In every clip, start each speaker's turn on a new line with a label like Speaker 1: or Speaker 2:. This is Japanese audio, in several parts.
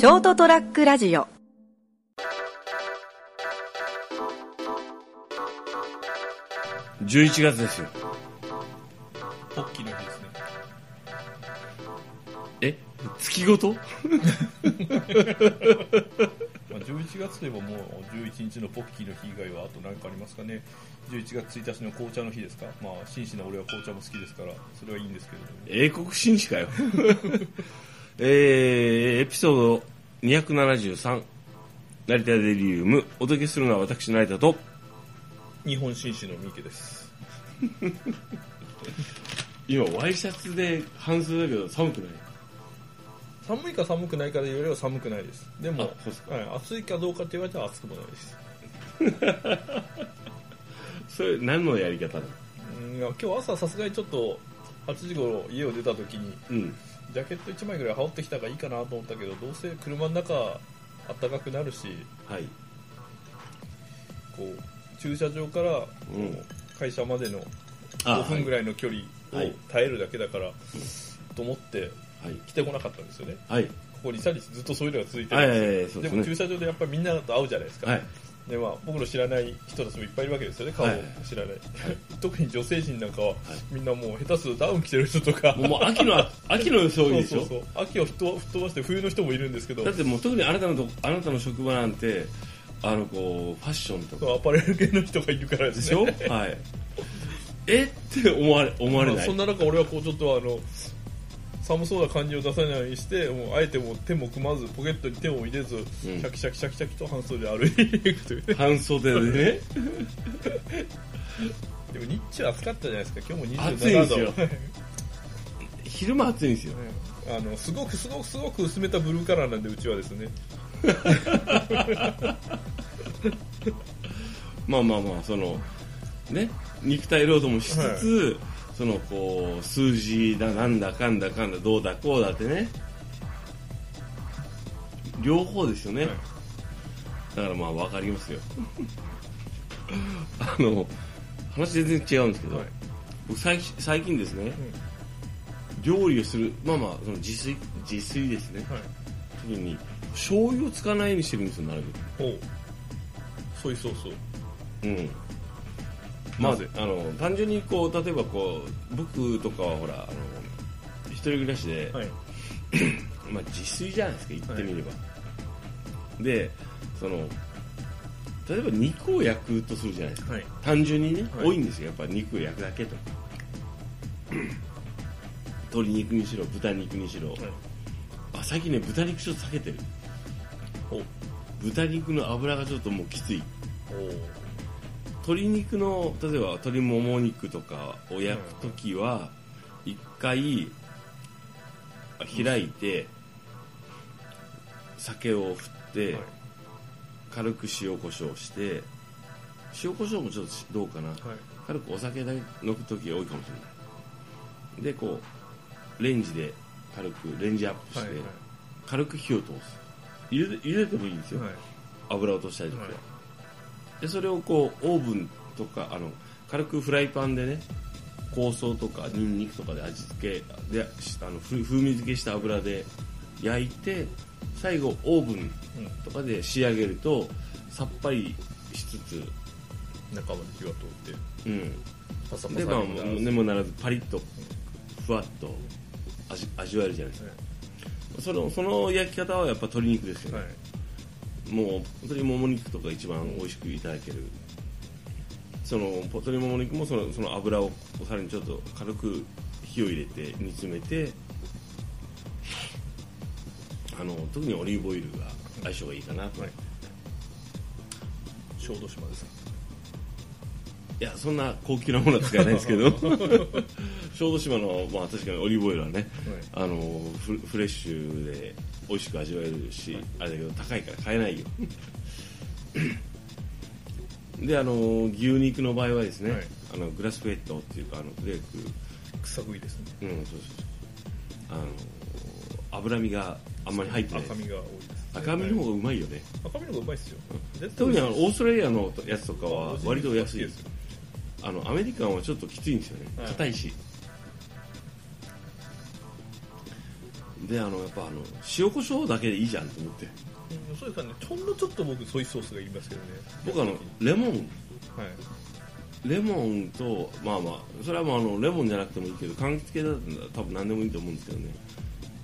Speaker 1: ショートトラックラジオ
Speaker 2: 11月ですよ
Speaker 3: ポッキーの日ですね。
Speaker 2: え？月ごと？
Speaker 3: まあ、11月といえばもう11日のポッキーの日以外はあと何かありますかね。11月1日の紅茶の日ですか？まあ、真摯な俺は紅茶も好きですから、それはいいんですけれども。
Speaker 2: 英国紳士かよ えー、エピソード273成田デリウム。お届けするのは私成田と。
Speaker 3: 日本紳士の三池です。
Speaker 2: 今ワイシャツで半袖だけど寒くない？
Speaker 3: 寒いか寒くないかで言われれば寒くないです。でも
Speaker 2: あそうです、
Speaker 3: はい、暑いかどうかって言われたら暑くもないです。
Speaker 2: それ何のやり方なの？
Speaker 3: うんいや今日朝さすがにちょっと8時頃家を出た時に
Speaker 2: うん
Speaker 3: ジャケット1枚ぐらい羽織ってきた方がいいかなと思ったけどどうせ車の中あったかくなるし
Speaker 2: はい。
Speaker 3: こう駐車場からこう
Speaker 2: うん。
Speaker 3: 会社までの
Speaker 2: あ
Speaker 3: 5分ぐらいの距離を
Speaker 2: はい。
Speaker 3: 耐えるだけだから、と思って
Speaker 2: はい。
Speaker 3: 来てこなかったんですよね。
Speaker 2: はい。
Speaker 3: ここ23日ずっとそういうのが続いて
Speaker 2: はい
Speaker 3: るんですよ、
Speaker 2: はいはいそうですね。
Speaker 3: でも駐車場でやっぱりみんなと会うじゃないですか、
Speaker 2: はい
Speaker 3: でまあ、僕の知らない人たちもいっぱいいるわけですよね。顔も
Speaker 2: はい
Speaker 3: 知らない、特に女性陣なんかは、みんなもう下手するとダウン着てる人とか。
Speaker 2: もう秋の 秋の装いでしょ
Speaker 3: そうそうそう。秋を吹っ飛ば吹っ飛ばして冬の人もいるんですけど。
Speaker 2: だってもう特にあなたのとあなたの職場なんてあのこうファッションとか。
Speaker 3: アパレル系の人がいるからで
Speaker 2: ですしょ？
Speaker 3: ね
Speaker 2: はい。え？って思われ思われない？
Speaker 3: まあそんな中俺はこうちょっとあの寒そうな感じを出さないようにしてもうあえてもう手も組まずポケットに手も入れず、シャキシャキシャキシャキと半袖で歩いて。いくというね
Speaker 2: 半袖でね。
Speaker 3: でも日中暑かったじゃないですか。今日も27度
Speaker 2: 暑いんですよ。昼間暑いんですよ。
Speaker 3: あのすごくすごくすごく薄めたブルーカラーなんでうちはですね。
Speaker 2: まあまあまあそのね肉体労働もしつつ、そのこう数字だなんだかんだかんだどうだこうだってね。両方ですよね、
Speaker 3: はい。
Speaker 2: だからまあ分かりますよ。あの話全然違うんですけど、
Speaker 3: はい。
Speaker 2: 僕最最近ですね、料理をするまあまあその自炊自炊ですね。
Speaker 3: はい。
Speaker 2: 時に醤油を使わないようにしてるんですよなるべく。
Speaker 3: ソイソースを
Speaker 2: うんまあ、あの単純にこう例えばこう僕とかはほらあの一人暮らしで、
Speaker 3: はい。
Speaker 2: まあ、自炊じゃないですか言ってみれば、でその例えば肉を焼くとするじゃないですか。
Speaker 3: はい。
Speaker 2: 単純にね、
Speaker 3: はい。
Speaker 2: 多いんですよ。やっぱ肉を焼くだけと。鶏肉にしろ豚肉にしろ、
Speaker 3: はい。
Speaker 2: あ最近ね豚肉ちょっと避けてる。豚肉の脂がちょっともうきつい鶏肉の例えば鶏もも肉とかを焼く時は一回開いて酒を振って
Speaker 3: はい。
Speaker 2: 軽く塩コショウして塩コショウもちょっとどうかな。
Speaker 3: はい。
Speaker 2: 軽くお酒だけ抜く時が多いかもしれない。でこうレンジで軽くレンジアップして軽く火を通す。茹で茹でてもいいんですよ、
Speaker 3: はい。
Speaker 2: 油を落としたりとか、
Speaker 3: はい
Speaker 2: でそれをこうオーブンとかあの軽くフライパンでね香草とかニンニクとかで味付けでしあのふ風味付けした油で焼いて最後オーブン
Speaker 3: うん
Speaker 2: とかで仕上げるとさっぱりしつつ、
Speaker 3: 中まで火が通って。
Speaker 2: うん、
Speaker 3: パサパサ
Speaker 2: でまあ
Speaker 3: にもならず
Speaker 2: でもならずパリッとふわっと味味わえるじゃないですか、そのその焼き方はやっぱ鶏肉ですよね、
Speaker 3: はい
Speaker 2: もう本当にもも肉とか一番美味しくいただける。その鶏もも肉もそのその油をさらにちょっと軽く火を入れて煮詰めてあの特にオリーブオイルが相性がいいかなと、
Speaker 3: 思い小豆島ですか？
Speaker 2: いやそんな高級なものは使えないですけど。小豆島の、まあ、確かにオリーブオイルはねあのフフレッシュで美味しく味わえるし、あれだけど高いから買えないよ。であの牛肉の場合はですね、
Speaker 3: はい。
Speaker 2: あのグラスフェットっていうかあのフレーク
Speaker 3: 草食いですね。
Speaker 2: うんそうそうそう。あの脂身があんまり入ってない。
Speaker 3: 赤身が多いです
Speaker 2: 赤身の方がうまいよね、
Speaker 3: 赤身の方がうまいですよ。
Speaker 2: 特にあのオーストラリアのやつとかは割と安い
Speaker 3: ですよ
Speaker 2: あのアメリカンはちょっときついんですよね。
Speaker 3: はい。
Speaker 2: 硬いし、であのやっぱあの塩コショウだけでいいじゃんと思って。
Speaker 3: うんそうですかね。ほんのちょっと僕ソイソースがいりますけどね。
Speaker 2: 僕あのレモン。
Speaker 3: はい。
Speaker 2: レモンとまあまあそれはもうあのレモンじゃなくてもいいけど柑橘系だったら多分何でもいいと思うんですけどね。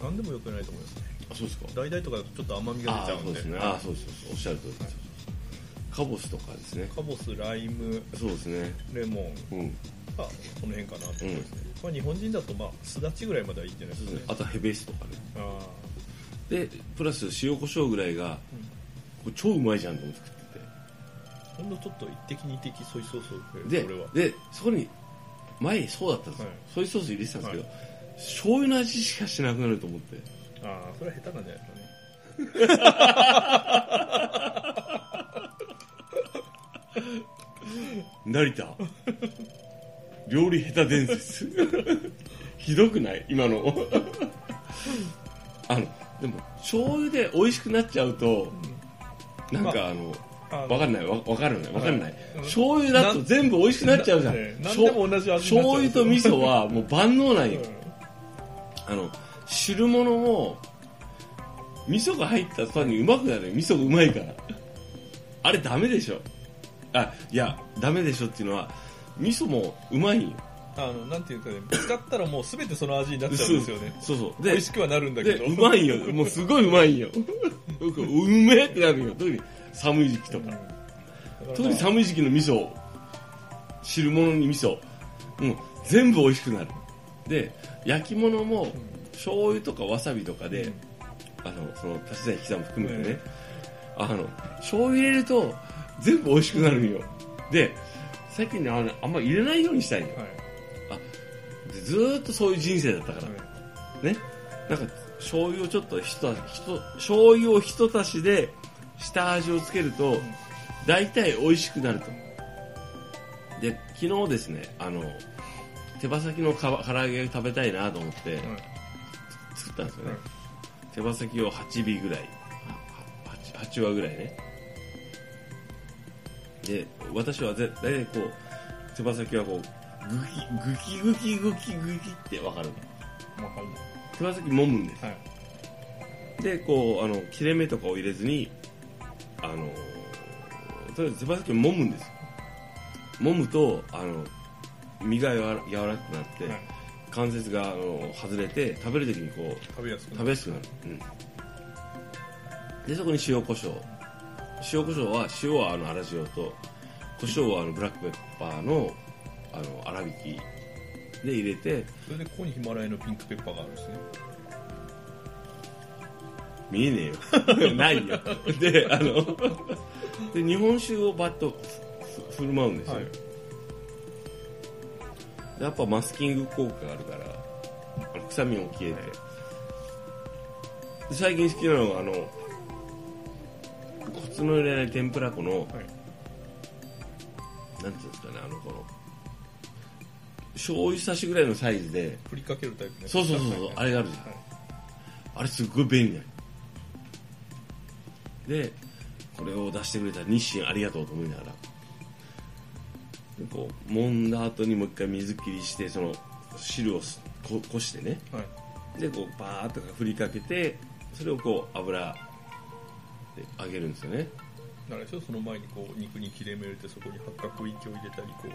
Speaker 3: 何でもよくないと思いますね。
Speaker 2: あそうですか。
Speaker 3: 大々とかだとちょっと甘みが
Speaker 2: あ
Speaker 3: 出ちゃうんで。
Speaker 2: そうですね。あそうですそうです。おっしゃる通りです、カボスとかですね。
Speaker 3: カボスライム
Speaker 2: そうですね。
Speaker 3: レモン。
Speaker 2: うん。
Speaker 3: がこの辺かなと思いますね、まあ、日本人だとまあすだちぐらいまではいいんじゃないですかね。
Speaker 2: あとヘベスとかね。
Speaker 3: あ
Speaker 2: でプラス塩コショウぐらいが、これ超うまいじゃんと思って作って
Speaker 3: あほんのちょっと一滴二滴ソイソースをくれる
Speaker 2: てで
Speaker 3: これは。
Speaker 2: でそこに前そうだったんですよ、
Speaker 3: はい。
Speaker 2: ソイソース入れてたんですけど、
Speaker 3: は
Speaker 2: 醤油の味しかしなくなると思って。
Speaker 3: ああそれは下手なんじゃないですかね
Speaker 2: 成田。料理下手伝説。ひどくない？今の。あのでも醤油で美味しくなっちゃうと、なんかあの、
Speaker 3: あの
Speaker 2: わかんない。わわかるない。わかんない、
Speaker 3: うん。
Speaker 2: 醤油だと全部美味しくなっちゃうじゃん、
Speaker 3: ね
Speaker 2: 醤油と味噌はもう万能なんよ、
Speaker 3: うん。
Speaker 2: あの汁物も味噌が入った途端にうまくなるよ。味噌がうまいから。あれダメでしょあいやダメでしょっていうのは味噌もうまいよ。
Speaker 3: あのなんていうかね使ったらもう全てその味になっちゃうんですよね。
Speaker 2: そうそう。で
Speaker 3: 美味しくはなるんだけど。
Speaker 2: でうまいよ。もうすごいうまいよ。僕うめえってなるよ。特に寒い時期とか、特に寒い時期の味噌。汁物に味噌。もう全部美味しくなる。で焼き物も醤油とかわさびとかで、あのその足し算引き算も含めてね、あの醤油入れると全部美味しくなるんよ。で最近ねあのあんま入れないようにしたいの
Speaker 3: はい。
Speaker 2: でずーっとそういう人生だったから、
Speaker 3: はい。
Speaker 2: ね。なんか醤油をちょっとひとひと醤油をひと足しで下味をつけると大体美味しくなると。で昨日ですねあの手羽先のか唐揚げを食べたいなと思って作ったんですよね、
Speaker 3: はい。
Speaker 2: 手羽先を8尾ぐらい。8, 8羽ぐらいねで私はぜ大体こう手羽先はこうグキグキグキグキグキって分かる
Speaker 3: わかんない。
Speaker 2: 手羽先揉むんです。
Speaker 3: はい。
Speaker 2: でこうあの切れ目とかを入れずにあのとりあえず手羽先を揉むんです。よ揉むとあの身が柔ら柔らかくなって、
Speaker 3: はい。
Speaker 2: 関節があの外れて食べる時にこう
Speaker 3: 食べやすくな
Speaker 2: 食べやすくなる、うん、でそこに塩コショウ塩コショウは塩はあの粗塩と胡椒はあのブラックペッパーのあの粗挽きで入れて
Speaker 3: それでここにヒマラヤのピンクペッパーがあるんですね。
Speaker 2: 見えねえよ。ないよ。であので日本酒をバッと振る舞うんですよ、
Speaker 3: はい。
Speaker 2: やっぱマスキング効果があるから臭みも消えて、で最近好きなのがあのコツの入れない天ぷら粉の、
Speaker 3: はい。
Speaker 2: なんていうんですかねあのこの醤油差しぐらいのサイズで
Speaker 3: 振りかけるタイプね。
Speaker 2: そうそうそうそうあれがあるじゃん。
Speaker 3: はい。
Speaker 2: あれすっごい便利なの。でこれを出してくれた日清ありがとうと思いながらでこう揉んだ後にもう一回水切りしてその汁をすここしてね。
Speaker 3: はい。
Speaker 2: でこうバーッと振りかけてそれをこう油で揚げるんですよね。
Speaker 3: なるでしょその前にこう肉に切れ目入れてそこに八角液を入れたりこ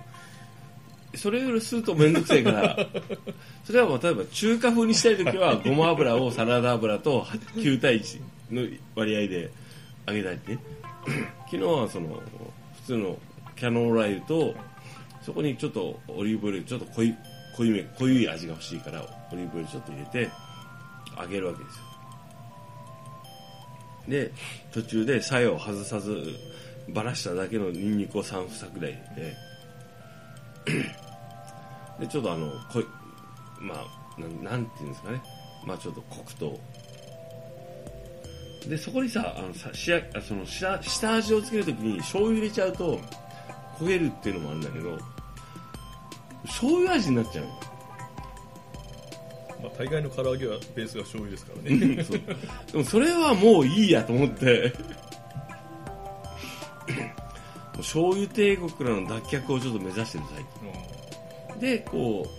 Speaker 3: う。
Speaker 2: それをすると面倒くさいから。それは例えば中華風にしたい時はごま油をサラダ油と9対1の割合で揚げたいね。昨日はその普通のキャノーラ油とそこにちょっとオリーブオイルちょっと濃い濃いめ濃い味が欲しいからオリーブオイルちょっと入れて揚げるわけですよで途中で鞘を外さずばらしただけのニンニクを3房ぐらい。入れてでちょっとあの濃いまあななんていうんですかね。まあちょっと黒糖でそこにさあのさ仕上あその下下味をつけるときに醤油入れちゃうと焦げるっていうのもあるんだけど醤油味になっちゃうの。
Speaker 3: まあ、大概の唐揚げはベースが醤油ですからね。
Speaker 2: でもそれはもういいやと思って。醤油帝国からの脱却をちょっと目指してる最近でこう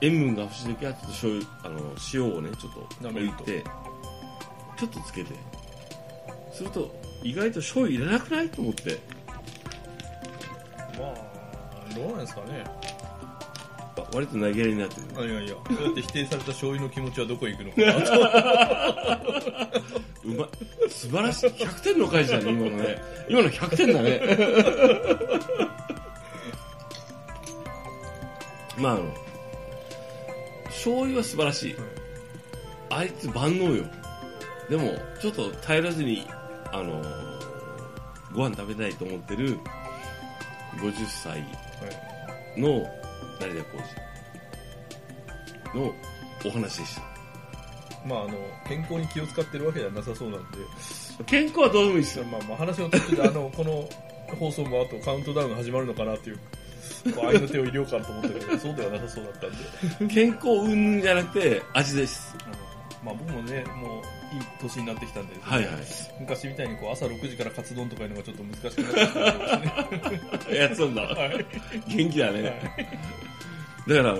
Speaker 2: 塩分が欲しい時はちょっと醤油あの塩をねちょっと
Speaker 3: 舐めると。
Speaker 2: 置いてちょっとつけて。すると意外と醤油入れなくない？と思って。
Speaker 3: まあどうなんですかね。
Speaker 2: 割と投げやりになってる。
Speaker 3: いやいや。そうやって否定された醤油の気持ちはどこへ行くのかなと。
Speaker 2: うまい素晴らしい。100点の返しだね今のね。今の100点だね。まああの醤油は素晴らしい、あいつ万能よ。でもちょっと耐えらずにあのご飯食べたいと思ってる50歳の成田浩二のお話でした。
Speaker 3: まああの健康に気を使ってるわけではなさそうなんで。
Speaker 2: 健康はどうでもいいですよ。
Speaker 3: まあまあ話の途中であの この放送もあとカウントダウンが始まるのかなっていうこう愛の手を入れようかと思ってたけど そうではなさそうだったんで、
Speaker 2: 健康云々じゃなくて味です。
Speaker 3: まあ僕もねもういい年になってきたんで、
Speaker 2: はいはい。
Speaker 3: 昔みたいにこう朝6時からカツ丼とかいうのがちょっと難しくなってきたんですね
Speaker 2: やつなんだ、
Speaker 3: はい。
Speaker 2: 元気だね、だから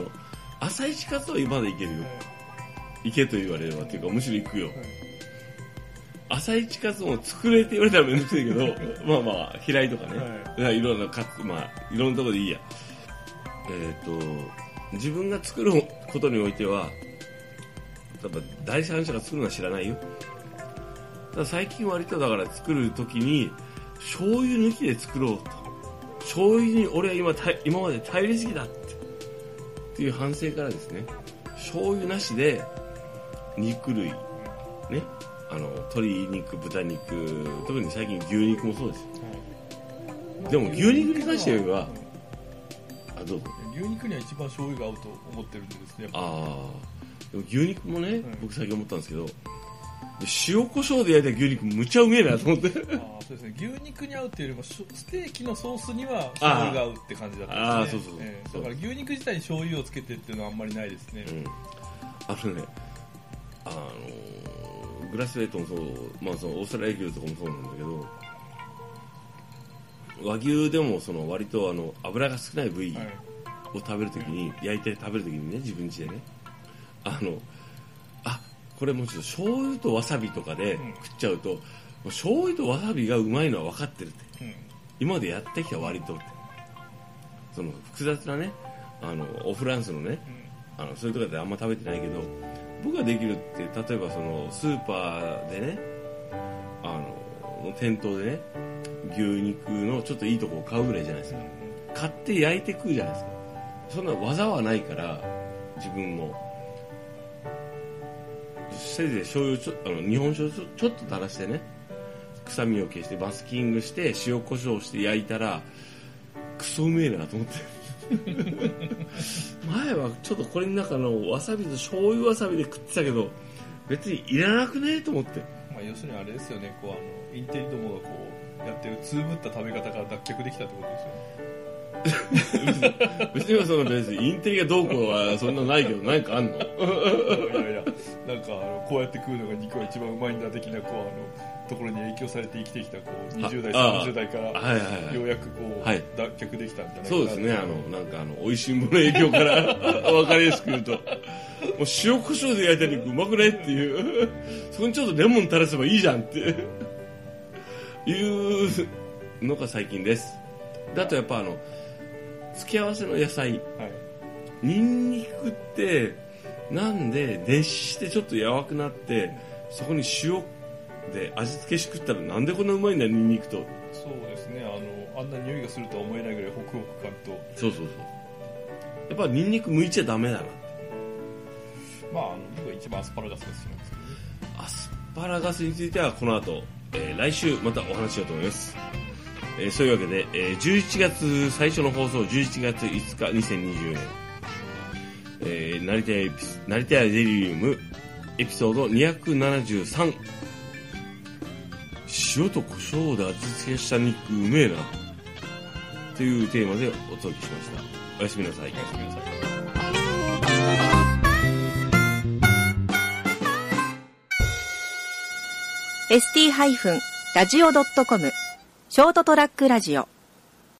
Speaker 2: 朝一活は今までいけるよ、行けと言われればっていうかむしろ行くよ、朝一活動作れって言われたらめんどくさいけど まあまあ平井とかね、
Speaker 3: はい。
Speaker 2: いろんなかつまあいろんなところでいいや。えっ、と自分が作ることにおいてはやっぱ第三者が作るのは知らないよ。ただ最近割とだから作る時に醤油抜きで作ろうと。醤油に俺は今た今まで頼りすぎだって。っていう反省からですね。醤油なしで肉類。ね。あの鶏肉豚肉特に最近牛肉もそうです。よでも牛肉に関して言えばあどうぞ。
Speaker 3: 牛肉には一番醤油が合うと思ってるんでですね
Speaker 2: ああでも牛肉もね、
Speaker 3: ん。
Speaker 2: 僕最近思ったんですけどで塩コショウで焼いた牛肉むちゃうめえなと思って。
Speaker 3: あーそうですね。牛肉に合うっていうよりもステーキのソースには醤油が合うって感じだったんですね。
Speaker 2: あーそうそうそう。
Speaker 3: ええ。だから牛肉自体に醤油をつけてっていうのはあんまりないですね、
Speaker 2: うん。あのね、あのグラスレートもそう、まあ、そのオーストラリア牛とかもそうなんだけど、和牛でもその割とあの油が少ない部位
Speaker 3: はい。
Speaker 2: を食べるときに、焼いて食べるときにね、自分家でね、あの、あこれもうちょっと醤油とわさびとかで
Speaker 3: うん。
Speaker 2: 食っちゃうと、もう醤油とわさびがうまいのは分かってるって。
Speaker 3: うん。
Speaker 2: 今までやってきた割とって。その複雑なねあのオフランスのねあのそういうところであんま食べてないけど僕ができるって例えばそのスーパーでねあの店頭でね牛肉のちょっといいとこを買うぐらいじゃないですか。買って焼いて食うじゃないですか。そんな技はないから自分もせいぜい醤油ちょあの日本酒をちょちょっと垂らしてね臭みを消してマスキングして塩コショウして焼いたらクソうめえなと思って。前はちょっとこれの中のわさびと醤油わさびで食ってたけど別にいらなくねえと思って。
Speaker 3: まあ、要するにあれですよねこうあのインテリどもがこうやってるつぶった食べ方から脱却できたってことですよね。
Speaker 2: 別にその別にインテリがどうこうはそんなないけど何かあんの？
Speaker 3: こうやって食うのが肉が一番うまいんだ的なこうあのところに影響されて生きてきたこう20代
Speaker 2: ああ。
Speaker 3: 30代からようやくこう、
Speaker 2: はい
Speaker 3: 脱却できたんじゃない。かな
Speaker 2: そうですね、あの、なんかあの、美味しいものの影響から、わかりやすく言うと、もう塩コショウで焼いた肉うまくないっていう、そこにちょっとレモン垂らせばいいじゃんって、いうのが最近です。だとやっぱあの、付け合わせの野菜、
Speaker 3: はい。
Speaker 2: ニンニクって、なんで熱してちょっと柔くなって、そこに塩で味付けし食ったらなんでこんなうまいんだよ、ニンニクと。
Speaker 3: そうですねあのあんな匂いがするとは思えないぐらいホクホク感と
Speaker 2: そうそうそう。やっぱニンニク剥いちゃダメだな。
Speaker 3: まああの僕は一番アスパラガスが好きなんですけどね
Speaker 2: アスパラガスについてはこの後、えー来週またお話ししようと思います。えーそういうわけで、えー11月最初の放送11月5日2020年、えー、成田エピス成田デリウムエピソード273塩と胡椒で味付けした肉うめえな。というテーマでお届けしました。おやすみなさい。
Speaker 3: おやすみなさい。
Speaker 1: ー ST-radio.com ショートトラックラジオ